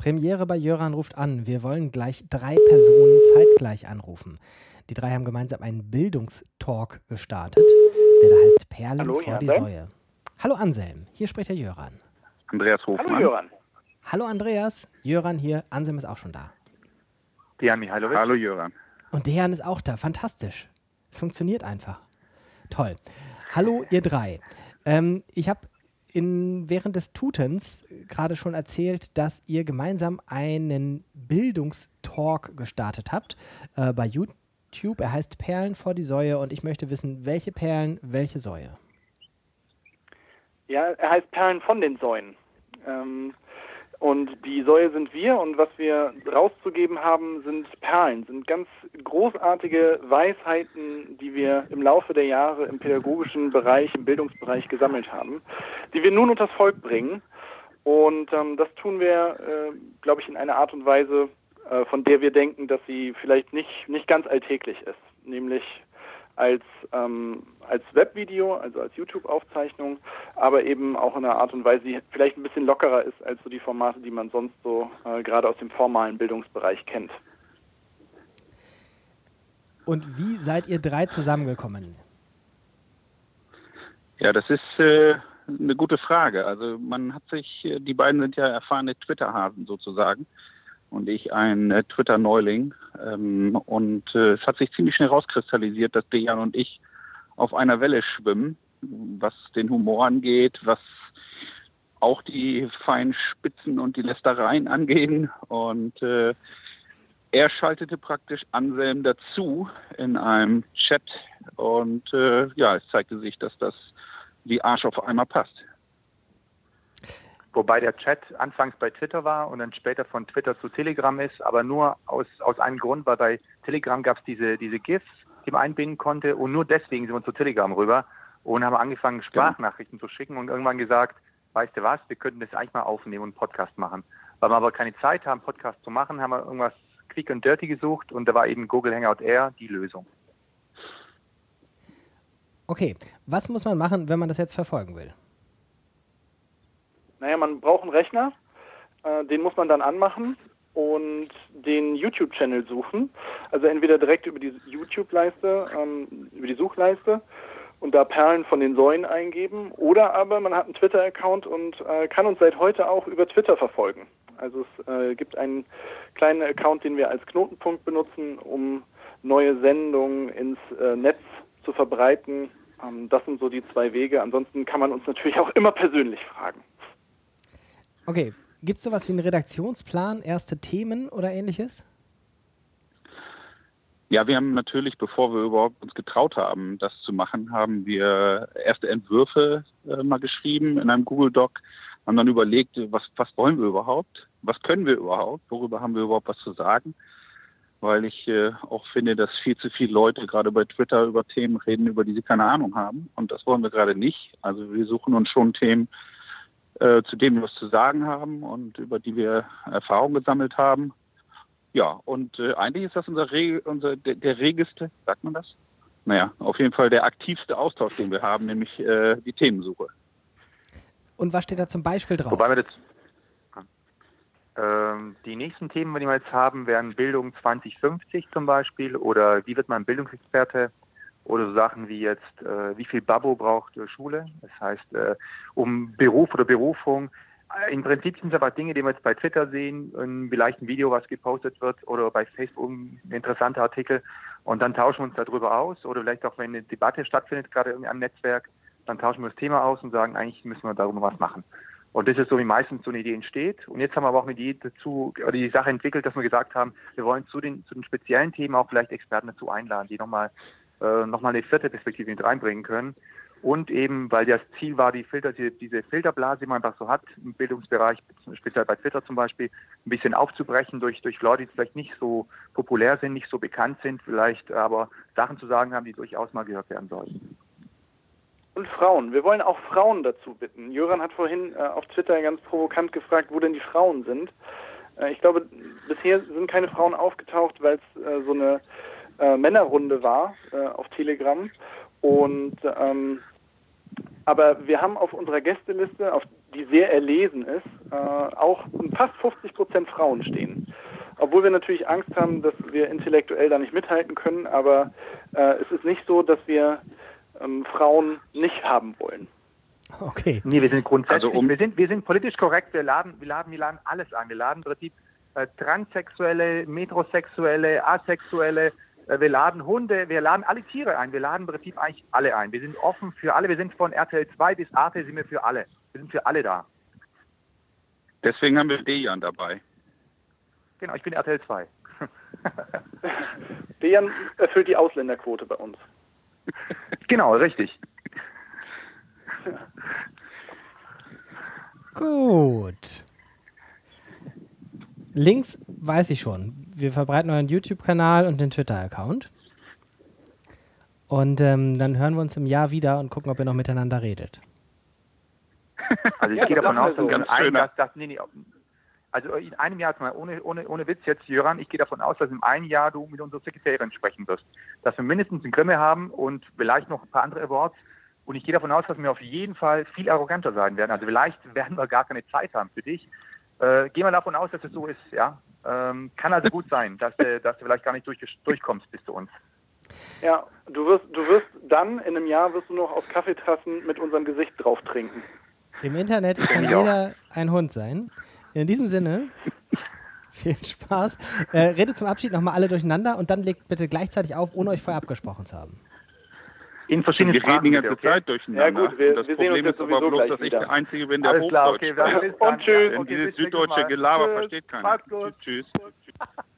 Premiere bei Jöran ruft an. Wir wollen gleich drei Personen zeitgleich anrufen. Die drei haben gemeinsam einen Bildungstalk gestartet, der da heißt Perlen Hallo, vor die Säue. Hallo Anselm, hier spricht der Jöran. Andreas Hofmann. Hallo Jöran. Hallo Andreas, Jöran hier, Anselm ist auch schon da. Dejan Mihailovic. Hallo Jöran. Und Dejan ist auch da, fantastisch. Es funktioniert einfach. Toll. Hallo ihr drei. Ähm, ich habe in, während des Tutens gerade schon erzählt, dass ihr gemeinsam einen Bildungstalk gestartet habt äh, bei YouTube. Er heißt Perlen vor die Säue und ich möchte wissen, welche Perlen, welche Säue? Ja, er heißt Perlen von den Säuen. Ähm, und die Säue sind wir. Und was wir rauszugeben haben, sind Perlen, sind ganz großartige Weisheiten, die wir im Laufe der Jahre im pädagogischen Bereich, im Bildungsbereich gesammelt haben, die wir nun unters Volk bringen. Und ähm, das tun wir, äh, glaube ich, in einer Art und Weise, äh, von der wir denken, dass sie vielleicht nicht, nicht ganz alltäglich ist, nämlich als, ähm, als Webvideo, also als YouTube-Aufzeichnung, aber eben auch in einer Art und Weise, die vielleicht ein bisschen lockerer ist als so die Formate, die man sonst so äh, gerade aus dem formalen Bildungsbereich kennt. Und wie seid ihr drei zusammengekommen? Ja, das ist äh, eine gute Frage. Also man hat sich, äh, die beiden sind ja erfahrene Twitter-Hasen sozusagen und ich ein äh, Twitter-Neuling. Ähm, und äh, es hat sich ziemlich schnell rauskristallisiert, dass Dejan und ich auf einer Welle schwimmen, was den Humor angeht, was auch die feinen Spitzen und die Lästereien angehen. Und äh, er schaltete praktisch Anselm dazu in einem Chat. Und äh, ja, es zeigte sich, dass das wie Arsch auf einmal passt. Wobei der Chat anfangs bei Twitter war und dann später von Twitter zu Telegram ist, aber nur aus, aus einem Grund, weil bei Telegram gab es diese, diese GIFs, die man einbinden konnte und nur deswegen sind wir zu Telegram rüber und haben angefangen, Sprachnachrichten zu schicken und irgendwann gesagt, weißt du was, wir könnten das eigentlich mal aufnehmen und einen Podcast machen. Weil wir aber keine Zeit haben, Podcast zu machen, haben wir irgendwas quick und dirty gesucht und da war eben Google Hangout Air die Lösung. Okay, was muss man machen, wenn man das jetzt verfolgen will? Naja, man braucht einen Rechner, äh, den muss man dann anmachen und den YouTube-Channel suchen. Also entweder direkt über die YouTube-Leiste, ähm, über die Suchleiste und da Perlen von den Säulen eingeben. Oder aber man hat einen Twitter-Account und äh, kann uns seit heute auch über Twitter verfolgen. Also es äh, gibt einen kleinen Account, den wir als Knotenpunkt benutzen, um neue Sendungen ins äh, Netz zu verbreiten. Ähm, das sind so die zwei Wege. Ansonsten kann man uns natürlich auch immer persönlich fragen. Okay, gibt es sowas wie einen Redaktionsplan, erste Themen oder ähnliches? Ja, wir haben natürlich, bevor wir überhaupt uns getraut haben, das zu machen, haben wir erste Entwürfe äh, mal geschrieben in einem Google Doc, haben dann überlegt, was, was wollen wir überhaupt, was können wir überhaupt, worüber haben wir überhaupt was zu sagen, weil ich äh, auch finde, dass viel zu viele Leute gerade bei Twitter über Themen reden, über die sie keine Ahnung haben und das wollen wir gerade nicht. Also wir suchen uns schon Themen, äh, zu denen wir was zu sagen haben und über die wir Erfahrung gesammelt haben. Ja, und äh, eigentlich ist das unser, Re unser der, der regeste, sagt man das? Naja, auf jeden Fall der aktivste Austausch, den wir haben, nämlich äh, die Themensuche. Und was steht da zum Beispiel drauf? Wobei wir das, ähm, die nächsten Themen, die wir jetzt haben, wären Bildung 2050 zum Beispiel oder wie wird man Bildungsexperte oder so Sachen wie jetzt, äh, wie viel Babo braucht äh, Schule? Das heißt, äh, um Beruf oder Berufung. Äh, Im Prinzip sind es aber Dinge, die wir jetzt bei Twitter sehen, vielleicht ein Video, was gepostet wird, oder bei Facebook ein interessanter Artikel. Und dann tauschen wir uns darüber aus. Oder vielleicht auch, wenn eine Debatte stattfindet, gerade irgendwie am Netzwerk, dann tauschen wir das Thema aus und sagen, eigentlich müssen wir darüber was machen. Und das ist so, wie meistens so eine Idee entsteht. Und jetzt haben wir aber auch eine Idee dazu, oder die Sache entwickelt, dass wir gesagt haben, wir wollen zu den, zu den speziellen Themen auch vielleicht Experten dazu einladen, die nochmal äh, nochmal eine vierte Perspektive mit reinbringen können. Und eben, weil das Ziel war, die Filter, die, diese Filterblase, die man einfach so hat, im Bildungsbereich, speziell bei Twitter zum Beispiel, ein bisschen aufzubrechen durch, durch Leute, die vielleicht nicht so populär sind, nicht so bekannt sind, vielleicht aber Sachen zu sagen haben, die durchaus mal gehört werden sollten. Und Frauen. Wir wollen auch Frauen dazu bitten. Jöran hat vorhin äh, auf Twitter ganz provokant gefragt, wo denn die Frauen sind. Äh, ich glaube, bisher sind keine Frauen aufgetaucht, weil es äh, so eine äh, Männerrunde war äh, auf Telegram. Und ähm, aber wir haben auf unserer Gästeliste, auf die sehr erlesen ist, äh, auch fast 50 Prozent Frauen stehen. Obwohl wir natürlich Angst haben, dass wir intellektuell da nicht mithalten können, aber äh, es ist nicht so, dass wir ähm, Frauen nicht haben wollen. Okay. Nee, wir sind grundsätzlich, also um wir, sind, wir sind politisch korrekt, wir laden, wir laden, wir laden alles an. Wir laden im Prinzip äh, Transsexuelle, Metrosexuelle, Asexuelle, äh, wir laden Hunde, wir laden alle Tiere ein, wir laden im Prinzip eigentlich alle ein. Wir sind offen für alle, wir sind von RTL 2 bis Arte sind wir für alle. Wir sind für alle da. Deswegen haben wir Dejan dabei. Genau, ich bin RTL 2. Dejan erfüllt die Ausländerquote bei uns. Genau, richtig. Gut. Links weiß ich schon. Wir verbreiten euren YouTube-Kanal und den Twitter-Account. Und ähm, dann hören wir uns im Jahr wieder und gucken, ob ihr noch miteinander redet. Also ich ja, gehe davon aus, so. dass, ein, dass, dass nee, nee, also in einem Jahr, ohne, ohne, ohne Witz jetzt, Jöran, ich gehe davon aus, dass in einem Jahr du mit unserer Sekretärin sprechen wirst. Dass wir mindestens einen Grimme haben und vielleicht noch ein paar andere Awards. Und ich gehe davon aus, dass wir auf jeden Fall viel arroganter sein werden. Also vielleicht werden wir gar keine Zeit haben für dich. Äh, gehen wir davon aus, dass es so ist, ja. Ähm, kann also gut sein, dass, äh, dass du vielleicht gar nicht durch, durchkommst bis zu uns. Ja, du wirst, du wirst dann in einem Jahr wirst du noch aus Kaffeetassen mit unserem Gesicht drauf trinken. Im Internet kann jeder ein Hund sein. In diesem Sinne, viel Spaß. Äh, redet zum Abschied nochmal alle durcheinander und dann legt bitte gleichzeitig auf, ohne euch vorher abgesprochen zu haben. In verschiedenen wir Sprachen. Wir reden die ganze okay? Zeit durcheinander. Ja gut, wir, das wir Problem ist aber bloß, dass ich der Einzige bin, der Alles Hochdeutsch klar, okay, Und tschüss. Denn dieses süddeutsche Gelaber versteht keiner. Tschüss. tschüss.